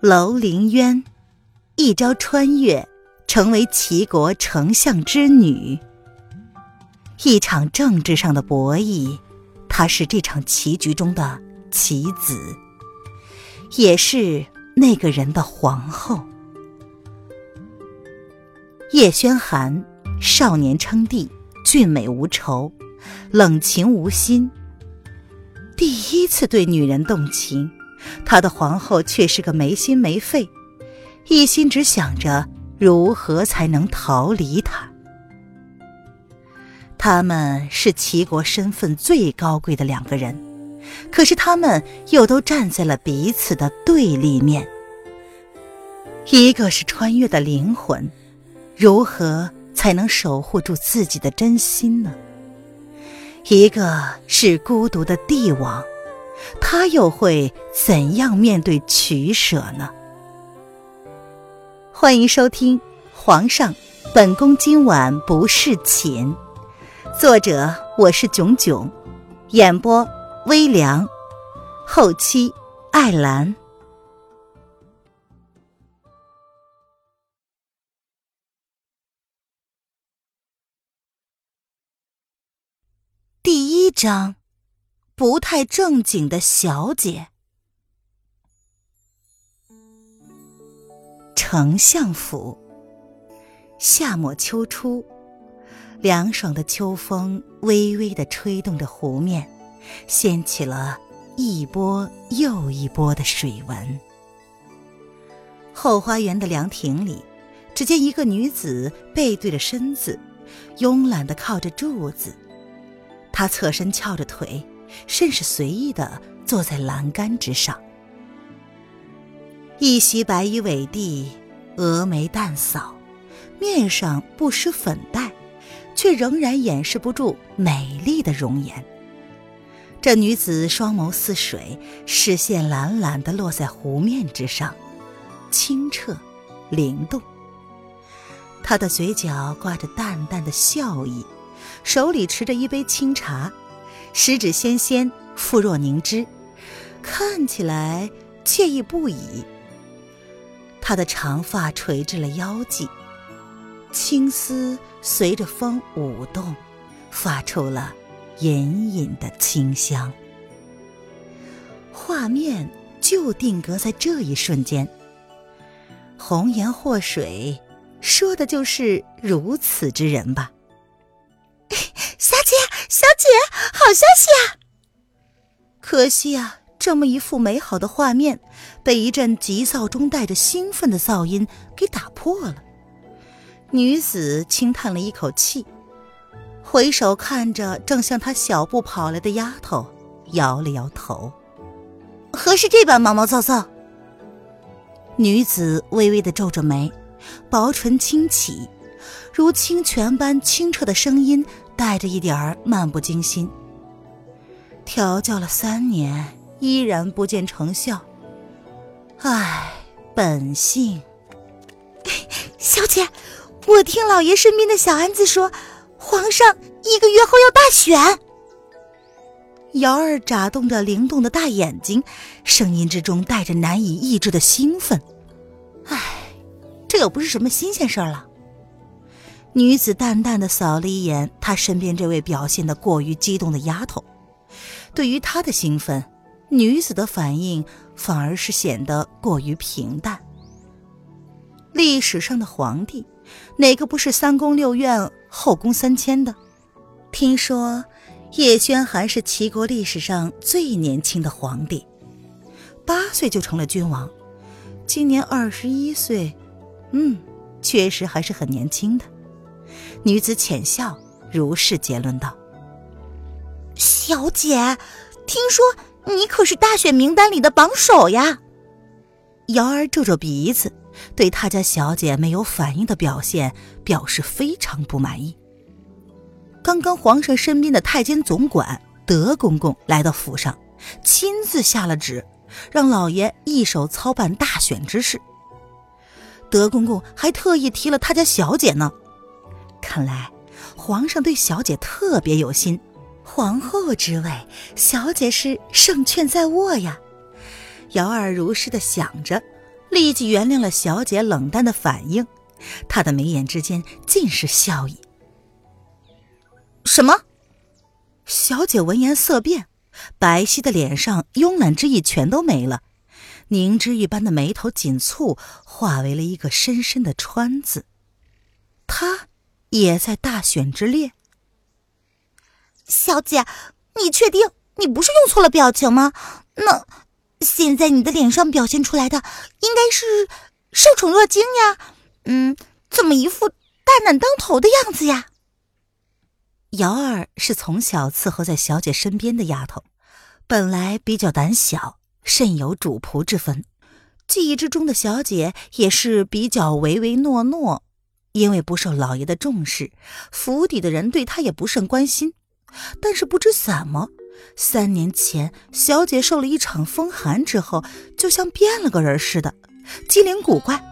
楼凌渊一朝穿越，成为齐国丞相之女。一场政治上的博弈，她是这场棋局中的棋子，也是那个人的皇后。叶宣寒，少年称帝，俊美无愁，冷情无心。第一次对女人动情，他的皇后却是个没心没肺，一心只想着如何才能逃离他。他们是齐国身份最高贵的两个人，可是他们又都站在了彼此的对立面。一个是穿越的灵魂，如何才能守护住自己的真心呢？一个是孤独的帝王，他又会怎样面对取舍呢？欢迎收听《皇上，本宫今晚不侍寝》，作者我是囧囧，演播微凉，后期艾兰。第一章，不太正经的小姐。丞相府，夏末秋初，凉爽的秋风微微的吹动着湖面，掀起了一波又一波的水纹。后花园的凉亭里，只见一个女子背对着身子，慵懒的靠着柱子。她侧身翘着腿，甚是随意的坐在栏杆之上。一袭白衣委地，峨眉淡扫，面上不施粉黛，却仍然掩饰不住美丽的容颜。这女子双眸似水，视线懒懒的落在湖面之上，清澈灵动。她的嘴角挂着淡淡的笑意。手里持着一杯清茶，十指纤纤，肤若凝脂，看起来惬意不已。她的长发垂至了腰际，青丝随着风舞动，发出了隐隐的清香。画面就定格在这一瞬间。红颜祸水，说的就是如此之人吧。小姐，好消息啊！可惜啊，这么一幅美好的画面，被一阵急躁中带着兴奋的噪音给打破了。女子轻叹了一口气，回首看着正向她小步跑来的丫头，摇了摇头。何事这般毛毛躁躁？女子微微的皱着眉，薄唇轻启，如清泉般清澈的声音。带着一点儿漫不经心，调教了三年，依然不见成效。唉，本性。小姐，我听老爷身边的小安子说，皇上一个月后要大选。瑶儿眨动着灵动的大眼睛，声音之中带着难以抑制的兴奋。唉，这又不是什么新鲜事儿了。女子淡淡的扫了一眼她身边这位表现的过于激动的丫头，对于她的兴奋，女子的反应反而是显得过于平淡。历史上的皇帝，哪个不是三宫六院、后宫三千的？听说叶宣寒是齐国历史上最年轻的皇帝，八岁就成了君王，今年二十一岁，嗯，确实还是很年轻的。女子浅笑，如是结论道：“小姐，听说你可是大选名单里的榜首呀？”瑶儿皱皱鼻子，对他家小姐没有反应的表现表示非常不满意。刚刚皇上身边的太监总管德公公来到府上，亲自下了旨，让老爷一手操办大选之事。德公公还特意提了他家小姐呢。看来，皇上对小姐特别有心，皇后之位，小姐是胜券在握呀。姚二如是的想着，立即原谅了小姐冷淡的反应，她的眉眼之间尽是笑意。什么？小姐闻言色变，白皙的脸上慵懒之意全都没了，凝脂一般的眉头紧蹙，化为了一个深深的川字。她也在大选之列。小姐，你确定你不是用错了表情吗？那现在你的脸上表现出来的应该是受宠若惊呀。嗯，怎么一副大难当头的样子呀？瑶儿是从小伺候在小姐身边的丫头，本来比较胆小，甚有主仆之分。记忆之中的小姐也是比较唯唯诺诺，因为不受老爷的重视，府邸的人对她也不甚关心。但是不知怎么，三年前小姐受了一场风寒之后，就像变了个人似的，机灵古怪，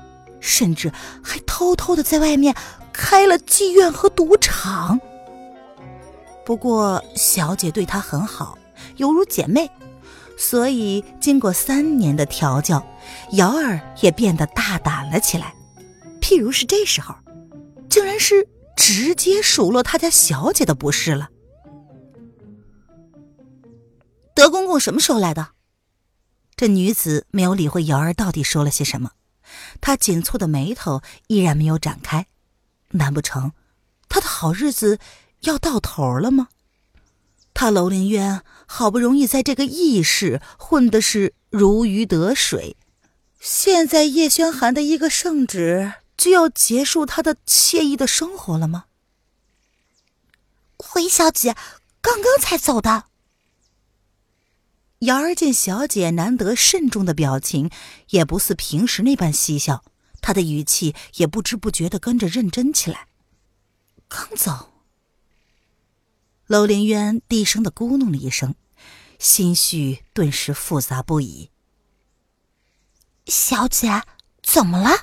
甚至还偷偷的在外面开了妓院和赌场。不过，小姐对她很好，犹如姐妹，所以经过三年的调教，瑶儿也变得大胆了起来。譬如是这时候，竟然是直接数落他家小姐的不是了。德公公什么时候来的？这女子没有理会瑶儿到底说了些什么，她紧蹙的眉头依然没有展开。难不成，她的好日子？要到头了吗？他楼凌渊好不容易在这个异世混的是如鱼得水，现在叶轩寒的一个圣旨就要结束他的惬意的生活了吗？回小姐刚刚才走的。瑶儿见小姐难得慎重的表情，也不似平时那般嬉笑，她的语气也不知不觉的跟着认真起来。刚走。楼凌渊低声的咕哝了一声，心绪顿时复杂不已。小姐，怎么了？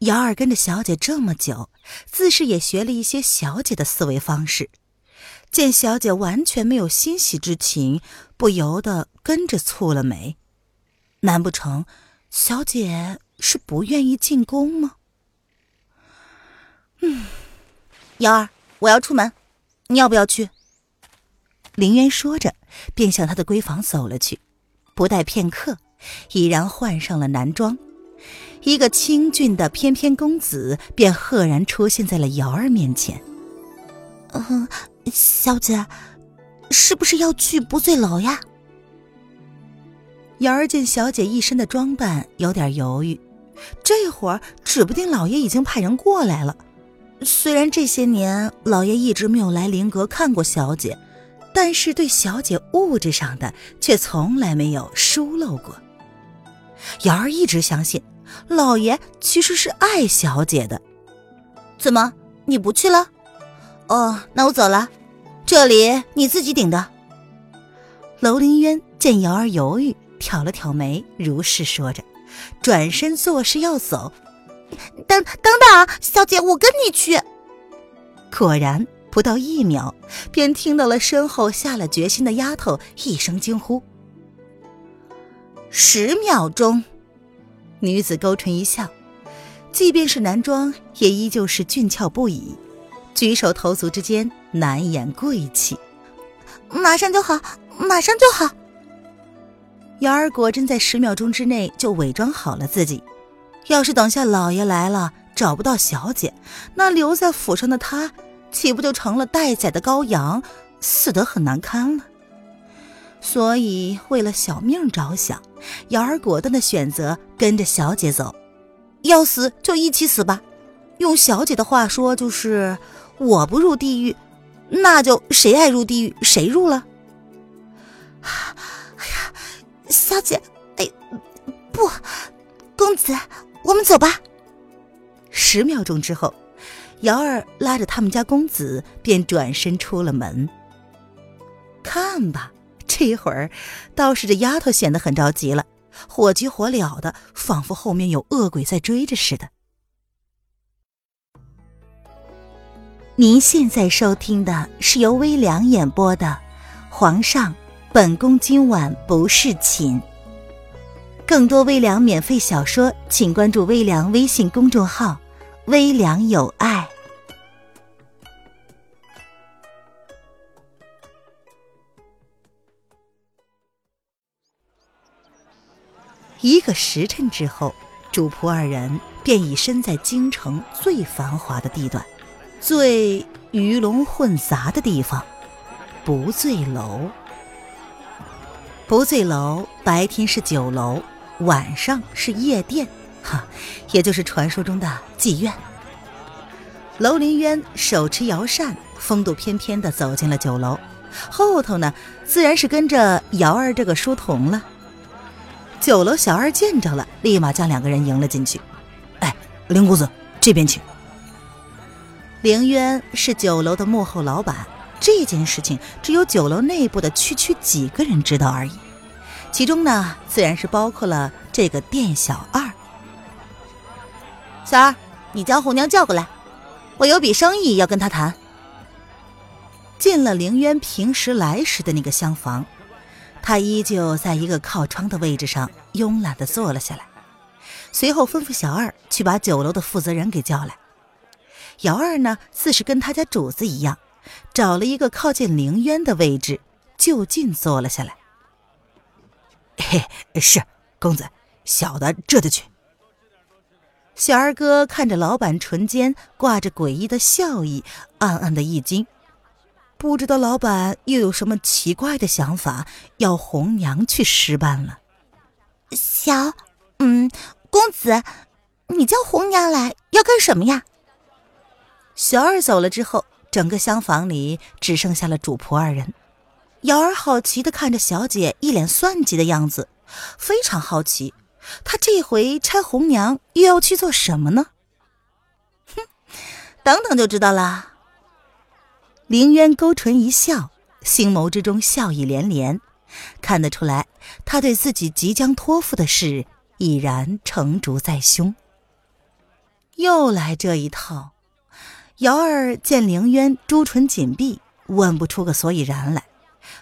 瑶儿跟着小姐这么久，自是也学了一些小姐的思维方式。见小姐完全没有欣喜之情，不由得跟着蹙了眉。难不成小姐是不愿意进宫吗？嗯，瑶儿，我要出门。你要不要去？林渊说着，便向他的闺房走了去。不待片刻，已然换上了男装，一个清俊的翩翩公子便赫然出现在了瑶儿面前。嗯，小姐，是不是要去不醉楼呀？瑶儿见小姐一身的装扮，有点犹豫。这会儿，指不定老爷已经派人过来了。虽然这些年老爷一直没有来灵阁看过小姐，但是对小姐物质上的却从来没有疏漏过。瑶儿一直相信老爷其实是爱小姐的。怎么你不去了？哦，那我走了，这里你自己顶的。楼凌渊见瑶儿犹豫，挑了挑眉，如是说着，转身作势要走。等等等，小姐，我跟你去。果然，不到一秒，便听到了身后下了决心的丫头一声惊呼。十秒钟，女子勾唇一笑，即便是男装，也依旧是俊俏不已，举手投足之间难掩贵气。马上就好，马上就好。瑶儿果真在十秒钟之内就伪装好了自己。要是等下老爷来了找不到小姐，那留在府上的她，岂不就成了待宰的羔羊，死得很难堪了？所以为了小命着想，瑶儿果断的选择跟着小姐走。要死就一起死吧，用小姐的话说就是我不入地狱，那就谁爱入地狱谁入了。哎呀，小姐，哎，不，公子。我们走吧。十秒钟之后，瑶儿拉着他们家公子便转身出了门。看吧，这一会儿倒是这丫头显得很着急了，火急火燎的，仿佛后面有恶鬼在追着似的。您现在收听的是由微凉演播的《皇上，本宫今晚不侍寝》。更多微凉免费小说，请关注微凉微信公众号“微凉有爱”。一个时辰之后，主仆二人便已身在京城最繁华的地段，最鱼龙混杂的地方——不醉楼。不醉楼白天是酒楼，晚上是夜店，哈，也就是传说中的妓院。楼林渊手持摇扇，风度翩翩地走进了酒楼，后头呢，自然是跟着瑶儿这个书童了。酒楼小二见着了，立马将两个人迎了进去。哎，林公子，这边请。凌渊是酒楼的幕后老板。这件事情只有酒楼内部的区区几个人知道而已，其中呢，自然是包括了这个店小二。小二，你将红娘叫过来，我有笔生意要跟她谈。进了凌渊平时来时的那个厢房，他依旧在一个靠窗的位置上慵懒的坐了下来，随后吩咐小二去把酒楼的负责人给叫来。姚二呢，自是跟他家主子一样。找了一个靠近凌渊的位置，就近坐了下来。嘿，是公子，小的这就去。小二哥看着老板唇间挂着诡异的笑意，暗暗的一惊，不知道老板又有什么奇怪的想法，要红娘去施办了。小，嗯，公子，你叫红娘来要干什么呀？小二走了之后。整个厢房里只剩下了主仆二人，瑶儿好奇的看着小姐一脸算计的样子，非常好奇，她这回拆红娘又要去做什么呢？哼，等等就知道了。凌渊勾唇一笑，星眸之中笑意连连，看得出来，他对自己即将托付的事已然成竹在胸。又来这一套。瑶儿见凌渊朱唇紧闭，问不出个所以然来，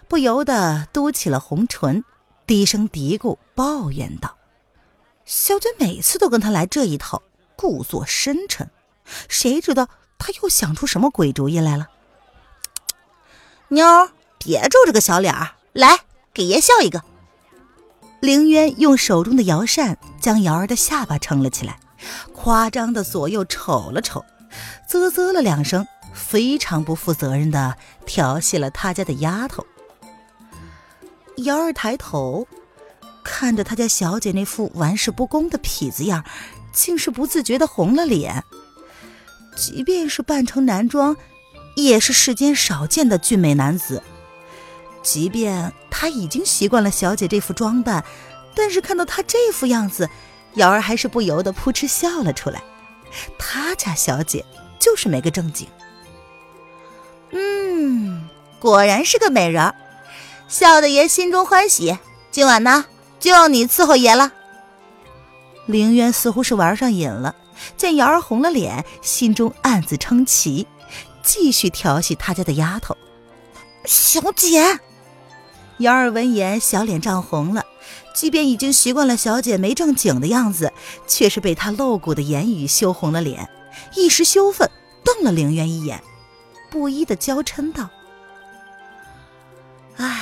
不由得嘟起了红唇，低声嘀咕抱怨道：“小姐每次都跟他来这一套，故作深沉，谁知道他又想出什么鬼主意来了？”妞儿，别皱着个小脸儿，来给爷笑一个。凌渊用手中的摇扇将瑶儿的下巴撑了起来，夸张的左右瞅了瞅。啧啧了两声，非常不负责任的调戏了他家的丫头。瑶儿抬头看着他家小姐那副玩世不恭的痞子样，竟是不自觉的红了脸。即便是扮成男装，也是世间少见的俊美男子。即便他已经习惯了小姐这副装扮，但是看到他这副样子，瑶儿还是不由得扑哧笑了出来。他家小姐就是没个正经。嗯，果然是个美人儿，笑得爷心中欢喜。今晚呢，就要你伺候爷了。凌渊似乎是玩上瘾了，见瑶儿红了脸，心中暗自称奇，继续调戏他家的丫头。小姐，瑶儿闻言，小脸涨红了。即便已经习惯了小姐没正经的样子，却是被他露骨的言语羞红了脸，一时羞愤，瞪了凌渊一眼，不依的娇嗔道：“唉，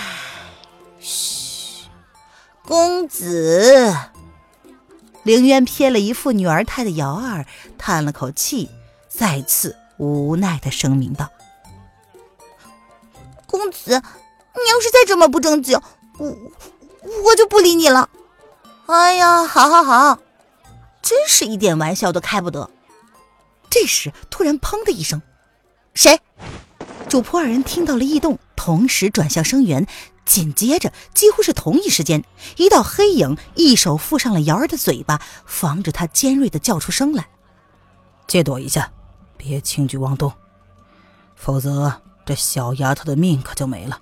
嘘，公子。”凌渊瞥了一副女儿态的瑶儿，叹了口气，再次无奈的声明道：“公子，你要是再这么不正经，我……”我就不理你了。哎呀，好好好，真是一点玩笑都开不得。这时，突然砰的一声，谁？主仆二人听到了异动，同时转向声源。紧接着，几乎是同一时间，一道黑影一手附上了瑶儿的嘴巴，防止她尖锐的叫出声来。借躲一下，别轻举妄动，否则这小丫头的命可就没了。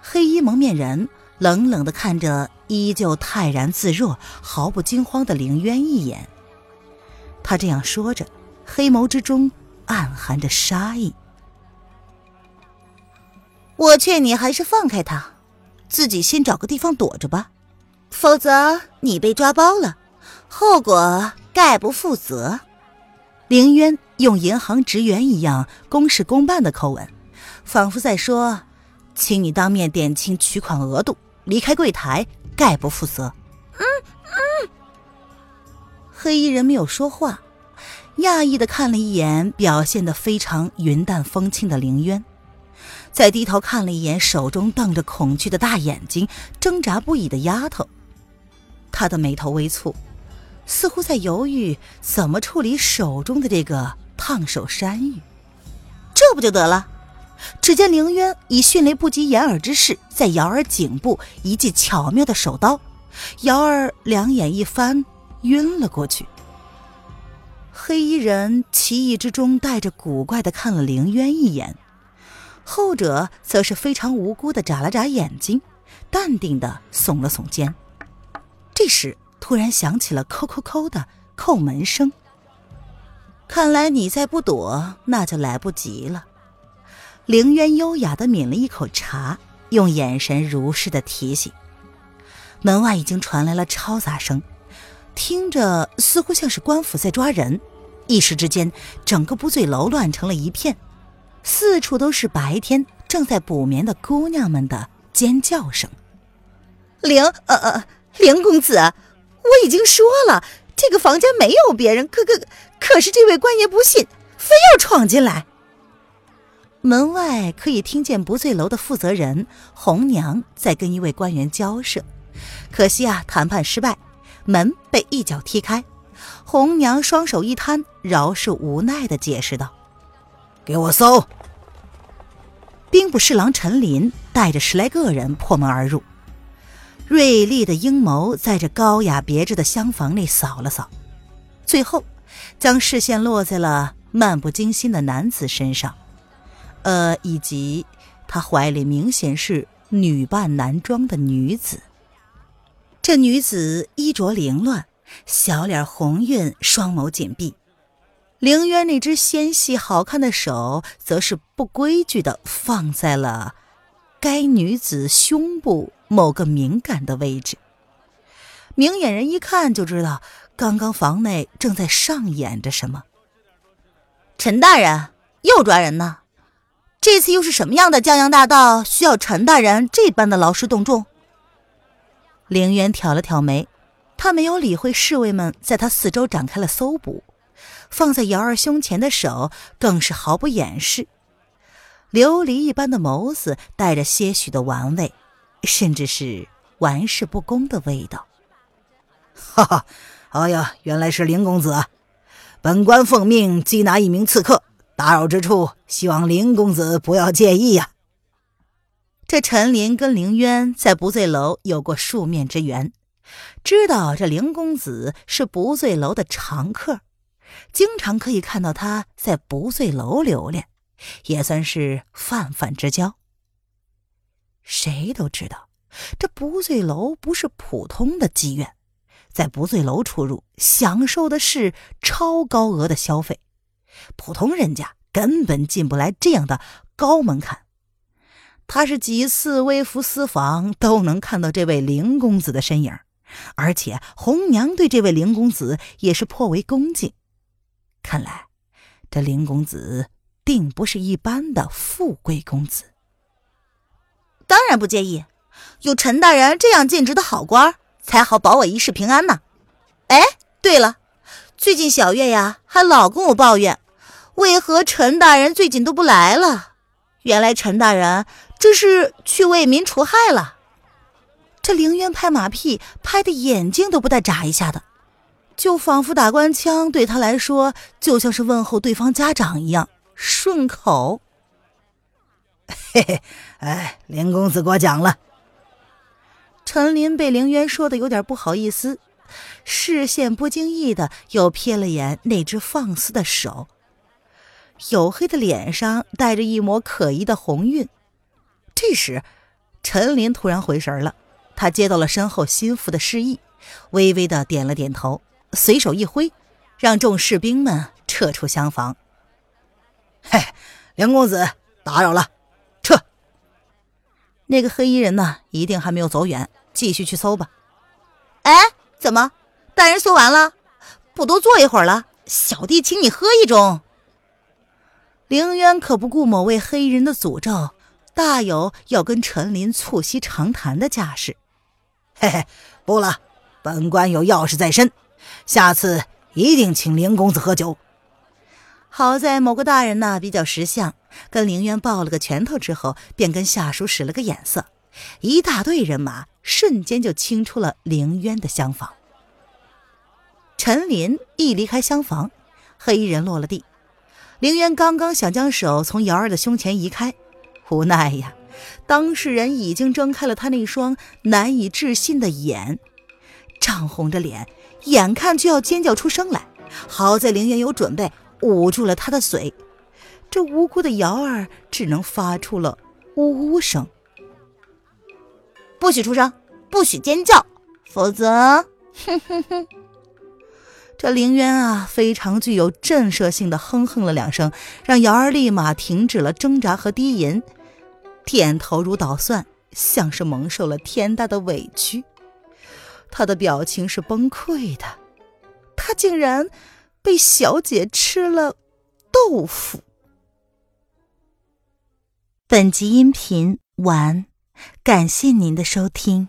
黑衣蒙面人冷冷的看着依旧泰然自若、毫不惊慌的凌渊一眼。他这样说着，黑眸之中暗含着杀意。我劝你还是放开他，自己先找个地方躲着吧。否则你被抓包了，后果概不负责。凌渊用银行职员一样公事公办的口吻，仿佛在说：“请你当面点清取款额度，离开柜台，概不负责。”嗯嗯。黑衣人没有说话，讶异的看了一眼表现的非常云淡风轻的凌渊，再低头看了一眼手中瞪着恐惧的大眼睛、挣扎不已的丫头，他的眉头微蹙。似乎在犹豫怎么处理手中的这个烫手山芋，这不就得了？只见凌渊以迅雷不及掩耳之势，在瑶儿颈部一记巧妙的手刀，瑶儿两眼一翻，晕了过去。黑衣人奇异之中带着古怪的看了凌渊一眼，后者则是非常无辜的眨了眨眼睛，淡定的耸了耸肩。这时。突然响起了“扣扣扣”的叩门声。看来你再不躲，那就来不及了。凌渊优雅的抿了一口茶，用眼神如是的提醒。门外已经传来了嘈杂声，听着似乎像是官府在抓人。一时之间，整个不醉楼乱成了一片，四处都是白天正在补眠的姑娘们的尖叫声。凌呃呃，凌公子。我已经说了，这个房间没有别人，可可可是这位官爷不信，非要闯进来。门外可以听见不醉楼的负责人红娘在跟一位官员交涉，可惜啊，谈判失败，门被一脚踢开。红娘双手一摊，饶是无奈的解释道：“给我搜！”兵部侍郎陈林带着十来个人破门而入。锐利的鹰眸在这高雅别致的厢房里扫了扫，最后将视线落在了漫不经心的男子身上，呃，以及他怀里明显是女扮男装的女子。这女子衣着凌乱，小脸红晕，双眸紧闭。凌渊那只纤细好看的手，则是不规矩的放在了该女子胸部。某个敏感的位置，明眼人一看就知道，刚刚房内正在上演着什么。陈大人又抓人呢？这次又是什么样的江洋大盗，需要陈大人这般的劳师动众？凌渊挑了挑眉，他没有理会侍卫们在他四周展开了搜捕，放在瑶儿胸前的手更是毫不掩饰，琉璃一般的眸子带着些许的玩味。甚至是玩世不恭的味道。哈哈，哎呀，原来是林公子，本官奉命缉拿一名刺客，打扰之处，希望林公子不要介意呀。这陈林跟凌渊在不醉楼有过数面之缘，知道这林公子是不醉楼的常客，经常可以看到他在不醉楼留恋，也算是泛泛之交。谁都知道，这不醉楼不是普通的妓院，在不醉楼出入，享受的是超高额的消费，普通人家根本进不来这样的高门槛。他是几次微服私访，都能看到这位林公子的身影，而且红娘对这位林公子也是颇为恭敬。看来，这林公子定不是一般的富贵公子。当然不介意，有陈大人这样尽职的好官，才好保我一世平安呢。哎，对了，最近小月呀还老跟我抱怨，为何陈大人最近都不来了？原来陈大人这是去为民除害了。这凌渊拍马屁拍的眼睛都不带眨一下的，就仿佛打官腔对他来说就像是问候对方家长一样顺口。嘿嘿，哎，林公子过奖了。陈林被凌渊说的有点不好意思，视线不经意的又瞥了眼那只放肆的手，黝黑的脸上带着一抹可疑的红晕。这时，陈林突然回神了，他接到了身后心腹的示意，微微的点了点头，随手一挥，让众士兵们撤出厢房。嘿，梁公子，打扰了。撤那个黑衣人呢？一定还没有走远，继续去搜吧。哎，怎么？大人搜完了，不多坐一会儿了？小弟请你喝一盅。凌渊可不顾某位黑衣人的诅咒，大有要跟陈林促膝长谈的架势。嘿嘿，不了，本官有要事在身，下次一定请凌公子喝酒。好在某个大人呢比较识相，跟凌渊抱了个拳头之后，便跟下属使了个眼色，一大队人马瞬间就清出了凌渊的厢房。陈林一离开厢房，黑衣人落了地。凌渊刚刚想将手从瑶儿的胸前移开，无奈呀，当事人已经睁开了他那双难以置信的眼，涨红着脸，眼看就要尖叫出声来。好在凌渊有准备，捂住了他的嘴。这无辜的瑶儿只能发出了呜呜声。不许出声，不许尖叫，否则，哼哼哼。这凌渊啊，非常具有震慑性的哼哼了两声，让瑶儿立马停止了挣扎和低吟，点头如捣蒜，像是蒙受了天大的委屈。他的表情是崩溃的，他竟然被小姐吃了豆腐。本集音频完，感谢您的收听。